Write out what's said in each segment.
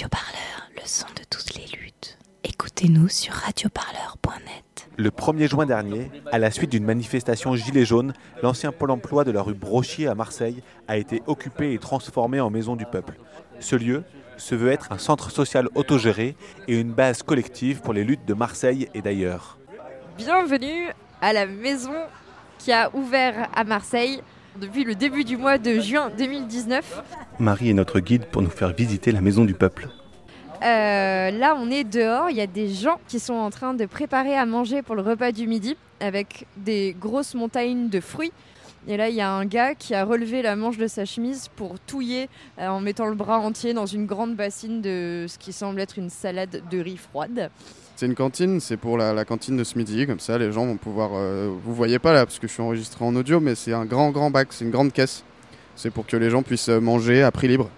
Radio Parleur, le son de toutes les luttes. Écoutez-nous sur radioparleur.net. Le 1er juin dernier, à la suite d'une manifestation gilet jaune, l'ancien pôle emploi de la rue Brochier à Marseille a été occupé et transformé en maison du peuple. Ce lieu se veut être un centre social autogéré et une base collective pour les luttes de Marseille et d'ailleurs. Bienvenue à la maison qui a ouvert à Marseille depuis le début du mois de juin 2019. Marie est notre guide pour nous faire visiter la maison du peuple. Euh, là, on est dehors. Il y a des gens qui sont en train de préparer à manger pour le repas du midi avec des grosses montagnes de fruits. Et là, il y a un gars qui a relevé la manche de sa chemise pour touiller euh, en mettant le bras entier dans une grande bassine de ce qui semble être une salade de riz froide. C'est une cantine, c'est pour la, cantine de ce midi, comme ça les gens vont pouvoir... Euh, vous voyez pas là, parce que je suis enregistré en audio, mais c'est un grand grand bac, c'est une grande caisse. C'est pour que les gens puissent manger à prix libre.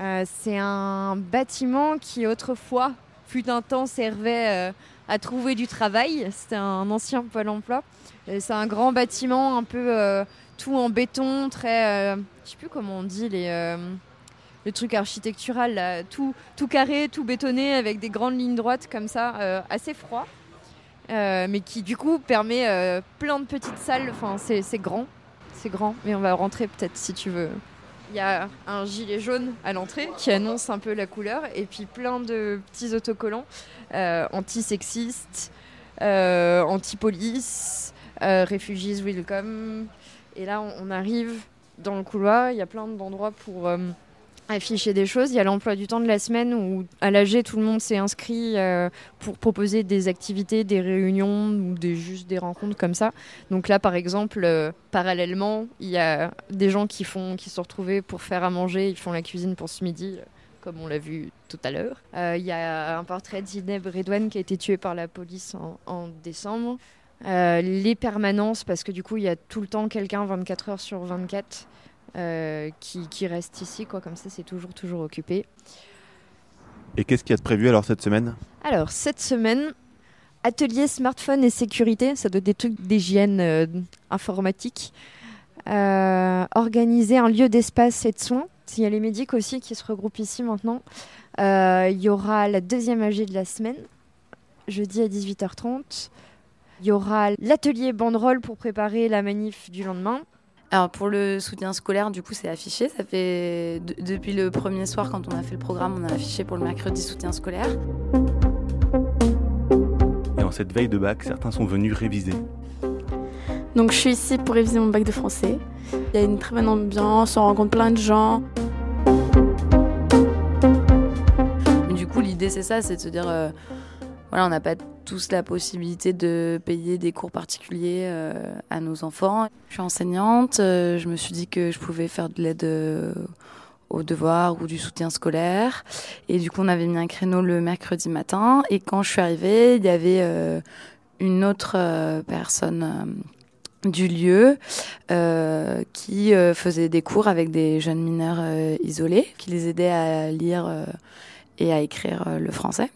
Euh, c'est un bâtiment qui autrefois, fut un temps, servait euh, à trouver du travail. C'était un ancien pôle emploi. C'est un grand bâtiment, un peu tout en béton, très... je sais plus comment on dit les le truc architectural, tout, tout carré, tout bétonné, avec des grandes lignes droites comme ça, euh, assez froid, euh, mais qui du coup permet euh, plein de petites salles. Enfin, c'est grand, c'est grand, mais on va rentrer peut-être si tu veux. Il y a un gilet jaune à l'entrée qui annonce un peu la couleur, et puis plein de petits autocollants anti-sexistes, anti-police, refugees welcome. Et là, on arrive dans le couloir, il y a plein d'endroits pour afficher des choses. Il y a l'emploi du temps de la semaine où à l'AG tout le monde s'est inscrit euh, pour proposer des activités, des réunions ou des, juste des rencontres comme ça. Donc là par exemple, euh, parallèlement, il y a des gens qui, font, qui se sont retrouvés pour faire à manger, ils font la cuisine pour ce midi. Euh, comme on l'a vu tout à l'heure. Il y a un portrait d'Ineb Redouane qui a été tué par la police en, en décembre. les permanences, parce que du coup, il y a tout le temps quelqu'un 24 heures sur 24 euh, qui, reste ici, quoi. Comme ça, c'est toujours, toujours occupé. Et qu'est-ce qu'il y a de prévu alors cette semaine? Alors, cette semaine, atelier smartphone et sécurité, ça doit être des trucs d'hygiène euh, informatique. Euh, organiser un lieu d'espace et de soins. Il y a les médics aussi qui se regroupent ici maintenant. Il y aura la deuxième AG de la semaine, jeudi à 18h30. Il y aura l'atelier banderole pour préparer la manif du lendemain. Alors pour le soutien scolaire, du coup, c'est affiché. Ça fait depuis le premier soir, quand on a fait le programme, on a affiché pour le mercredi soutien scolaire. Et en cette veille de bac, certains sont venus réviser. Donc je suis ici pour réviser mon bac de français. Il y a une très bonne ambiance, on rencontre plein de gens. du coup, l'idée c'est ça, c'est de se dire, euh, voilà, on n'a pas tous la possibilité de payer des cours particuliers euh, à nos enfants. Je suis enseignante, euh, je me suis dit que je pouvais faire de l'aide euh, aux devoirs ou du soutien scolaire. Et du coup, on avait mis un créneau le mercredi matin. Et quand je suis arrivée, il y avait une autre personne du lieu qui faisait des cours avec des jeunes mineurs isolés, qui les aidait à lire et à écrire euh, le français.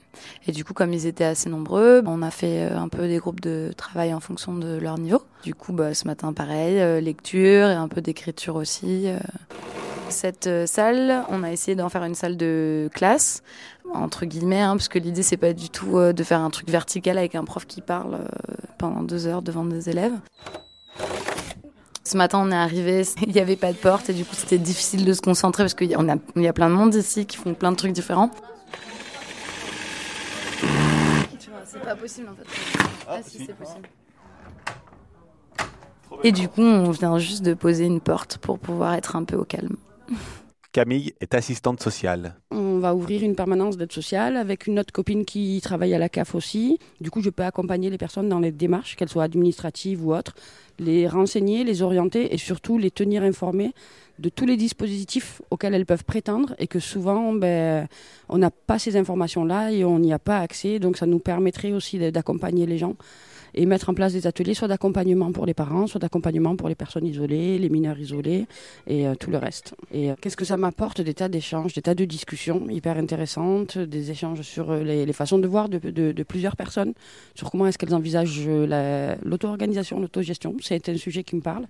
Et du coup, comme ils étaient assez nombreux, on a fait euh, un peu des groupes de travail en fonction de leur niveau. Du coup, bah, ce matin, pareil, euh, lecture et un peu d'écriture aussi. Cette salle, on a essayé d'en faire une salle de classe, entre guillemets, hein, parce que l'idée, c'est pas du tout de faire un truc vertical avec un prof qui parle pendant deux heures devant des élèves. Ce matin, on est arrivé, il n'y avait pas de porte et du coup, c'était difficile de se concentrer parce qu'il y a plein de monde ici qui font plein de trucs différents. C'est pas possible en fait. Ah, si, c'est possible. Et du coup, on vient juste de poser une porte pour pouvoir être un peu au calme. Camille est assistante sociale. On va ouvrir une permanence d'aide sociale avec une autre copine qui travaille à la CAF aussi. Du coup, je peux accompagner les personnes dans les démarches, qu'elles soient administratives ou autres, les renseigner, les orienter et surtout les tenir informées de tous les dispositifs auxquels elles peuvent prétendre et que souvent ben, on n'a pas ces informations-là et on n'y a pas accès. Donc ça nous permettrait aussi d'accompagner les gens et mettre en place des ateliers soit d'accompagnement pour les parents, soit d'accompagnement pour les personnes isolées, les mineurs isolés et euh, tout le reste. Et euh, qu'est-ce que ça m'apporte Des tas d'échanges, des tas de discussions hyper intéressantes, des échanges sur euh, les, façons de voir de, de, plusieurs personnes, sur comment est-ce qu'elles envisagent l'auto-organisation, l'autogestion. C'est un sujet qui me parle.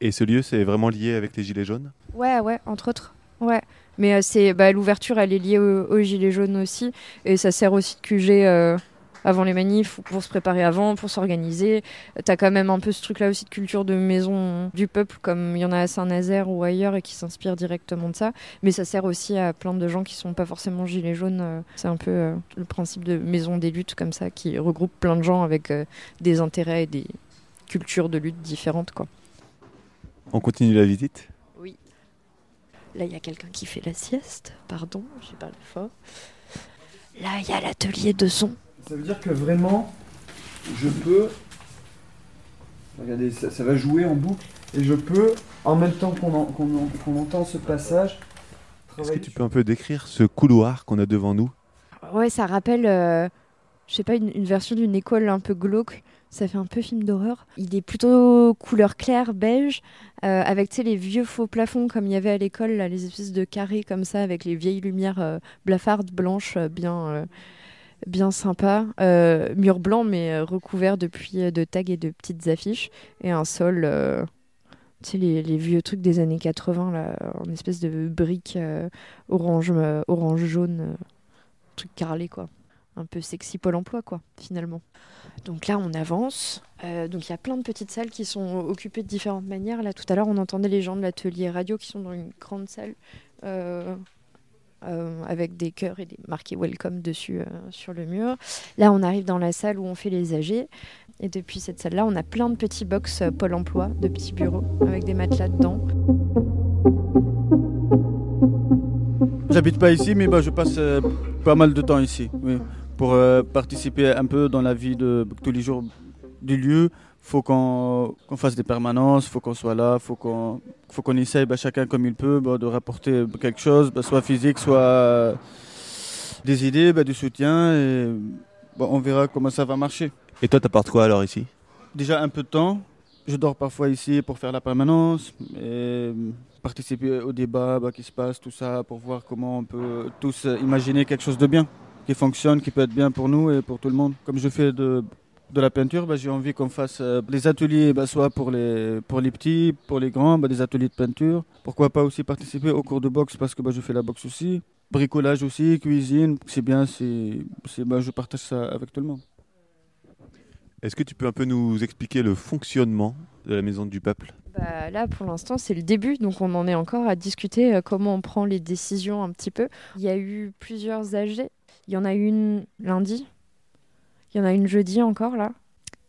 Et ce lieu, c'est vraiment lié avec les Gilets jaunes? Ouais, ouais, entre autres. Ouais. Mais c'est bah, l'ouverture, elle est liée aux au gilets jaunes aussi, et ça sert aussi de QG avant les manifs pour se préparer avant, pour s'organiser. T'as quand même un peu ce truc-là aussi de culture de maison du peuple, comme il y en a à Saint-Nazaire ou ailleurs et qui s'inspirent directement de ça. Mais ça sert aussi à plein de gens qui sont pas forcément gilets jaunes. Euh, c'est un peu euh, le principe de maison des luttes comme ça, qui regroupe plein de gens avec euh, des intérêts et des cultures de lutte différentes. Quoi. On continue la visite? Oui. Là, il y a quelqu'un qui fait la sieste. Pardon, j'ai parlé fort. Là, il y a l'atelier de son. Ça veut dire que vraiment, je peux. Regardez, ça, va jouer en boucle. Et je peux, en même temps qu'on entend ce passage. Est-ce que tu peux un peu décrire ce couloir qu'on a devant nous? Ouais, ça rappelle, euh, je sais pas, une, version d'une école un peu glauque. Ça fait un peu film d'horreur. Il est plutôt couleur claire, beige, euh, avec les vieux faux plafonds comme il y avait à l'école, les espèces de carrés comme ça, avec les vieilles lumières euh, blafardes, blanches, bien bien sympa. Euh, mur blanc, mais euh, recouvert depuis euh, de tags et de petites affiches. Et un sol, tu sais, les, vieux trucs des années 80, là, en espèce de briques orange, orange jaune, truc carrelé, quoi. Un peu sexy Pôle emploi, quoi, finalement. Donc là, on avance. donc il y a plein de petites salles qui sont occupées de différentes manières. Là, tout à l'heure, on entendait les gens de l'atelier radio qui sont dans une grande salle euh, avec des cœurs et des marqués welcome dessus euh, sur le mur. Là, on arrive dans la salle où on fait les AG. Et depuis cette salle-là, on a plein de petits box euh, Pôle emploi, de petits bureaux avec des matelas dedans. J'habite pas ici, mais bah, je passe pas mal de temps ici, pour participer un peu dans la vie de tous les jours du lieu, faut qu'on fasse des permanences, faut qu'on soit là, faut qu'on faut qu'on essaye bah, chacun comme il peut bah, de rapporter quelque chose, bah, soit physique, soit des idées, du soutien, et on verra comment ça va marcher. Et toi, t'apportes quoi alors ici? Déjà un peu de temps. Je dors parfois ici pour faire la permanence et participer au débat qui se passe, tout ça, pour voir comment on peut tous imaginer quelque chose de bien, qui fonctionne, qui peut être bien pour nous et pour tout le monde. Comme je fais de de la peinture, bah, j'ai envie qu'on fasse euh, des ateliers, bah, soit pour les, pour les petits, pour les grands, bah, des ateliers de peinture. Pourquoi pas aussi participer au cours de boxe parce que je fais la boxe aussi. Bricolage aussi, cuisine, c'est bien, c'est, je partage ça avec tout le monde. Est-ce que tu peux un peu nous expliquer le fonctionnement de la Maison du Peuple? Là, pour l'instant, c'est le début, donc on en est encore à discuter euh, comment on prend les décisions un petit peu. Il y a eu plusieurs AG. Il y en a une lundi, il y en a une jeudi encore là.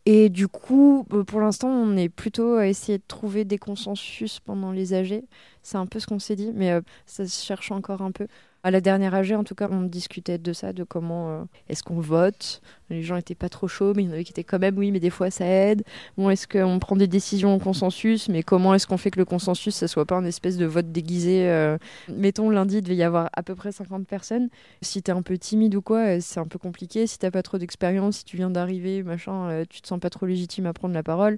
Et du coup, euh, pour l'instant, on est plutôt à essayer de trouver des consensus pendant les AG. C'est un peu ce qu'on s'est dit, mais euh, ça se cherche encore un peu. À la dernière AG, en tout cas, on discutait de ça, de comment euh, est-ce qu'on vote. Les gens étaient pas trop chauds, mais il y en avait qui étaient quand même, oui, mais des fois ça aide. Bon, est-ce qu'on prend des décisions au consensus, mais comment est-ce qu'on fait que le consensus, ça soit pas un espèce de vote déguisé euh, Mettons, lundi, il devait y avoir à peu près 50 personnes. Si tu es un peu timide ou quoi, euh, c'est un peu compliqué. Si t'as pas trop d'expérience, si tu viens d'arriver, machin, tu te sens pas trop légitime à prendre la parole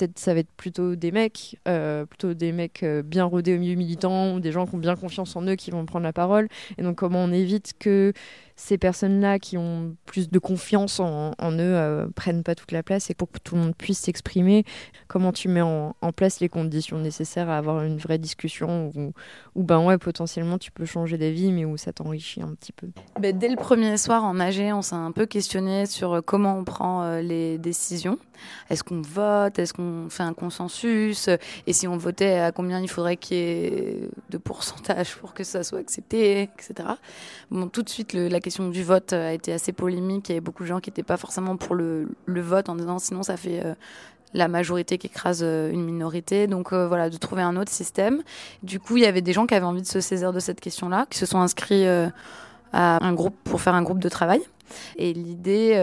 peut-être ça va être plutôt des mecs, euh, plutôt des mecs euh, bien rodés au milieu militant, ou des gens qui ont bien confiance en eux qui vont prendre la parole. Et donc comment on évite que ces personnes-là qui ont plus de confiance en, eux euh, prennent pas toute la place et pour que tout le monde puisse s'exprimer, comment tu mets en, place les conditions nécessaires à avoir une vraie discussion où, ben ouais, potentiellement tu peux changer d'avis mais où ça t'enrichit un petit peu? Ben, Dès le premier soir en AG, on s'est un peu questionné sur euh, comment on prend euh, les décisions. Est-ce qu'on vote? Est-ce qu'on fait un consensus? Et si on votait, à combien il faudrait qu'il y ait de pourcentage pour que ça soit accepté, etc. Bon, tout de suite, la question question du vote a été assez polémique. Il y avait beaucoup de gens qui n'étaient pas forcément pour le, vote en disant sinon ça fait euh, la majorité qui écrase euh, une minorité. Donc euh, voilà, de trouver un autre système. Du coup, il y avait des gens qui avaient envie de se saisir de cette question-là, qui se sont inscrits à un groupe pour faire un groupe de travail. Et l'idée,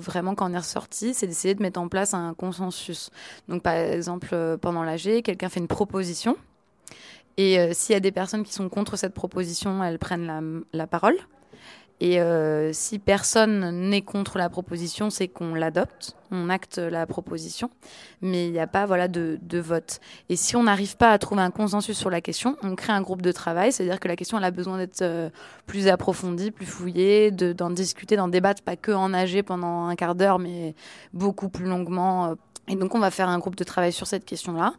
vraiment, quand on est ressorti, c'est d'essayer de mettre en place un consensus. Donc, par exemple, pendant l'AG, quelqu'un fait une proposition. Et s'il y a des personnes qui sont contre cette proposition, elles prennent la parole. Et euh, si personne n'est contre la proposition, c'est qu'on l'adopte, on acte la proposition, mais il n'y a pas voilà de, de, vote. Et si on n'arrive pas à trouver un consensus sur la question, on crée un groupe de travail, c'est-à-dire que la question elle a besoin d'être euh, plus approfondie, plus fouillée, d'en discuter, d'en débattre, pas que en nager pendant un quart d'heure, mais beaucoup plus longuement, euh, Et donc, on va faire un groupe de travail sur cette question-là,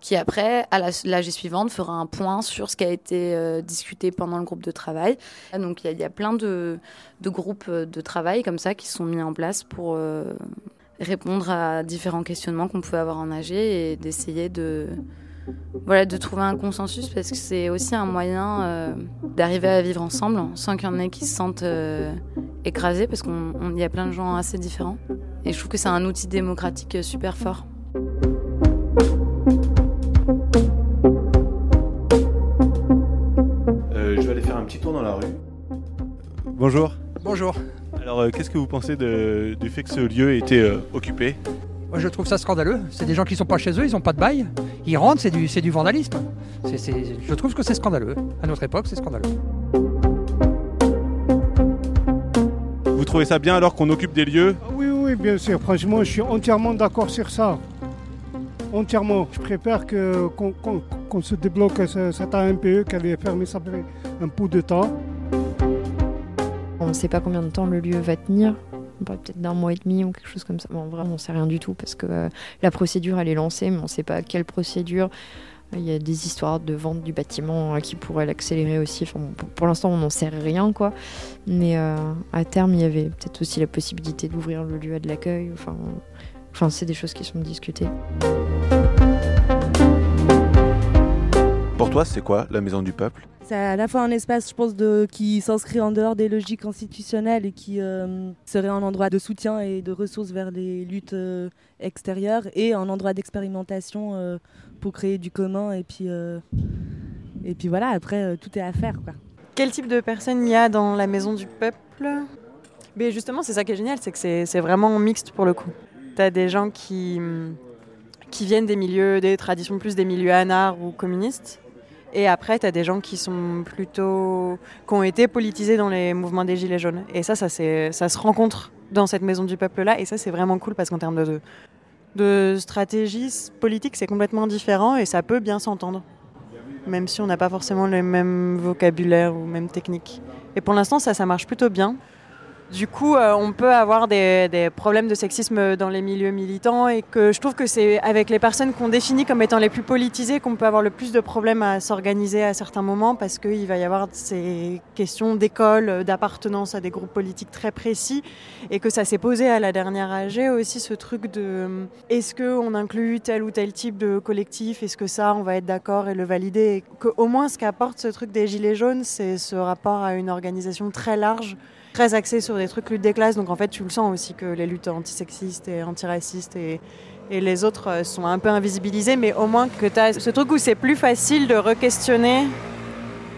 qui après, à l'AG suivante, fera un point sur ce qui a été euh, discuté pendant le groupe de travail. Donc, il y, a plein de, groupes de travail comme ça qui sont mis en place pour euh, répondre à différents questionnements qu'on pouvait avoir en AG et d'essayer de, voilà, de trouver un consensus parce que c'est aussi un moyen euh, d'arriver à vivre ensemble sans qu'il y en ait qui se sentent euh, écrasés parce qu'il y a plein de gens assez différents. Et je trouve que c'est un outil démocratique super fort. Euh, je vais aller faire un petit tour dans la rue. Bonjour. Bonjour. Alors, qu'est-ce que vous pensez du fait que ce lieu ait été occupé? Moi, je trouve ça scandaleux. C'est des gens qui sont pas chez eux, ils n'ont pas de bail. Ils rentrent, c'est du, du vandalisme. je trouve que c'est scandaleux. À notre époque, c'est scandaleux. Vous trouvez ça bien alors qu'on occupe des lieux? Oui, oui, bien sûr. Franchement, je suis entièrement d'accord sur ça. Entièrement. Je préfère qu'on se débloque cette AMPE qui avait fermé ça un peu de temps. On ne sait pas combien de temps le lieu va tenir peut-être d'un mois et demi ou quelque chose comme ça. Bon, vraiment, on sait rien du tout parce que euh, la procédure, elle est lancée, mais on ne sait pas quelle procédure. Il y a des histoires de vente du bâtiment euh, qui pourraient l'accélérer aussi. Enfin, pour, l'instant, on n'en sait rien, quoi. Mais euh, à terme, il y avait peut-être aussi la possibilité d'ouvrir le lieu de l'accueil. Enfin c'est des choses qui sont discutées. Pour toi, c'est quoi la maison du peuple? C'est à la fois un espace, je pense, de, qui s'inscrit en dehors des logiques institutionnelles et qui euh, serait un endroit de soutien et de ressources vers les luttes euh, extérieures et un endroit d'expérimentation euh, pour créer du commun. Et puis, et puis voilà, après, tout est à faire. Quoi. Quel type de personnes il y a dans la maison du peuple? Mais justement, c'est ça qui est génial, c'est que c'est vraiment mixte pour le coup. Tu as des gens qui, qui viennent des milieux, des traditions plus des milieux anards ou communistes et après, tu as des gens qui sont plutôt. qui ont été politisés dans les mouvements des Gilets jaunes. Et ça, ça, se rencontre dans cette maison du peuple-là. Et ça, c'est vraiment cool parce qu'en termes de, de stratégie politique, c'est complètement différent et ça peut bien s'entendre. Même si on n'a pas forcément le même vocabulaire ou même technique. Et pour l'instant, ça, ça marche plutôt bien. Du coup, euh, on peut avoir des, problèmes de sexisme dans les milieux militants et que je trouve que c'est avec les personnes qu'on définit comme étant les plus politisées qu'on peut avoir le plus de problèmes à s'organiser à certains moments parce qu'il va y avoir ces questions d'école, d'appartenance à des groupes politiques très précis et que ça s'est posé à la dernière AG aussi ce truc de est-ce qu'on inclut tel ou tel type de collectif, est-ce que ça on va être d'accord et le valider? Que, au moins ce qu'apporte ce truc des Gilets jaunes, c'est ce rapport à une organisation très large très axé sur des trucs lutte des classes. Donc en fait, tu le sens aussi que les luttes antisexistes et antiracistes et, les autres euh, sont un peu invisibilisées, mais au moins que tu as ce truc où c'est plus facile de re-questionner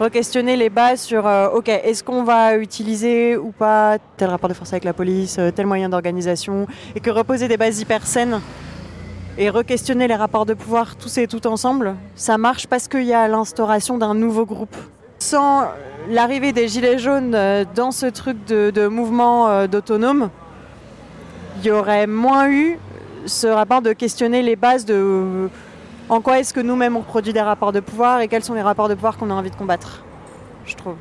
re-questionner les bases sur euh, ok est-ce qu'on va utiliser ou pas tel rapport de force avec la police euh, tel moyen d'organisation et que reposer des bases hyper saines et re-questionner les rapports de pouvoir tous et tout ensemble ça marche parce qu'il y a l'instauration d'un nouveau groupe sans l'arrivée des Gilets jaunes euh, dans ce truc de, mouvement euh, d'autonome, il y aurait moins eu ce rapport de questionner les bases de euh, en quoi est-ce que nous-mêmes on produit des rapports de pouvoir et quels sont les rapports de pouvoir qu'on a envie de combattre, je trouve.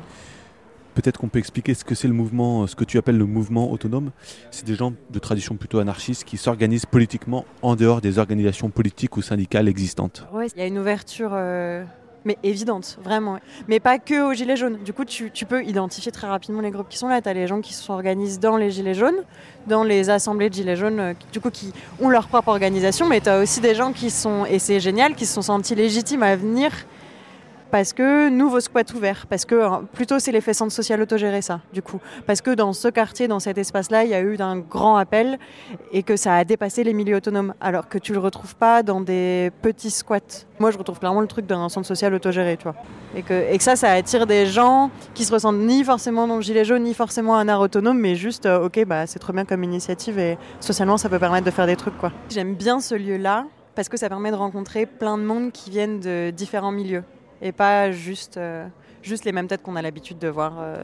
Peut-être qu'on peut expliquer ce que c'est le mouvement, ce que tu appelles le mouvement autonome. C'est des gens de tradition plutôt anarchiste qui s'organisent politiquement en dehors des organisations politiques ou syndicales existantes. Oui, il y a une ouverture mais évidente, vraiment. Mais pas que aux Gilets jaunes. Du coup, tu, peux identifier très rapidement les groupes qui sont là. Tu as les gens qui s'organisent dans les Gilets jaunes, dans les assemblées de Gilets jaunes, euh, du coup, qui ont leur propre organisation, mais tu as aussi des gens qui sont, et c'est génial, qui se sont sentis légitimes à venir parce que nouveau squat ouvert, parce que euh, plutôt c'est l'effet centre social autogéré ça, du coup, parce que dans ce quartier, dans cet espace-là, il y a eu un grand appel et que ça a dépassé les milieux autonomes, alors que tu le retrouves pas dans des petits squats. Moi, je retrouve clairement le truc d'un centre social autogéré, tu vois, et que, et que ça, ça attire des gens qui se ressentent ni forcément dans le gilet jaune, ni forcément un art autonome, mais juste, euh, ok, bah c'est trop bien comme initiative et socialement, ça peut permettre de faire des trucs, quoi. J'aime bien ce lieu-là parce que ça permet de rencontrer plein de monde qui viennent de différents milieux et pas juste, euh, juste les mêmes têtes qu'on a l'habitude de voir euh,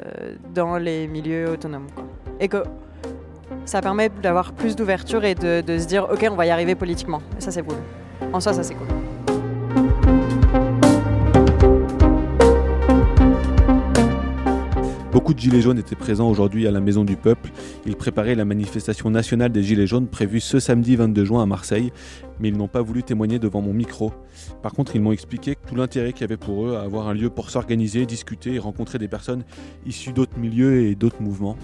dans les milieux autonomes. Et que ça permet d'avoir plus d'ouverture et de, se dire ok on va y arriver politiquement. Ça c'est cool. En soi ça c'est cool. Beaucoup de Gilets jaunes étaient présents aujourd'hui à la Maison du Peuple. Ils préparaient la manifestation nationale des Gilets jaunes prévue ce samedi 22 juin à Marseille, mais ils n'ont pas voulu témoigner devant mon micro. Par contre, ils m'ont expliqué tout l'intérêt qu'il y avait pour eux à avoir un lieu pour s'organiser, discuter et rencontrer des personnes issues d'autres milieux et d'autres mouvements.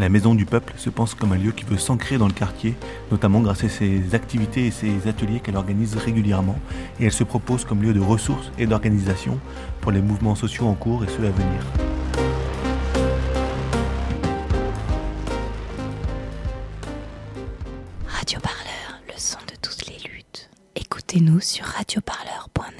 La Maison du Peuple se pense comme un lieu qui veut s'ancrer dans le quartier, notamment grâce à ses activités et ses ateliers qu'elle organise régulièrement, et elle se propose comme lieu de ressources et d'organisation pour les mouvements sociaux en cours et ceux à venir. Radio Parleur, le son de toutes les luttes. Écoutez-nous sur radioparleur.net.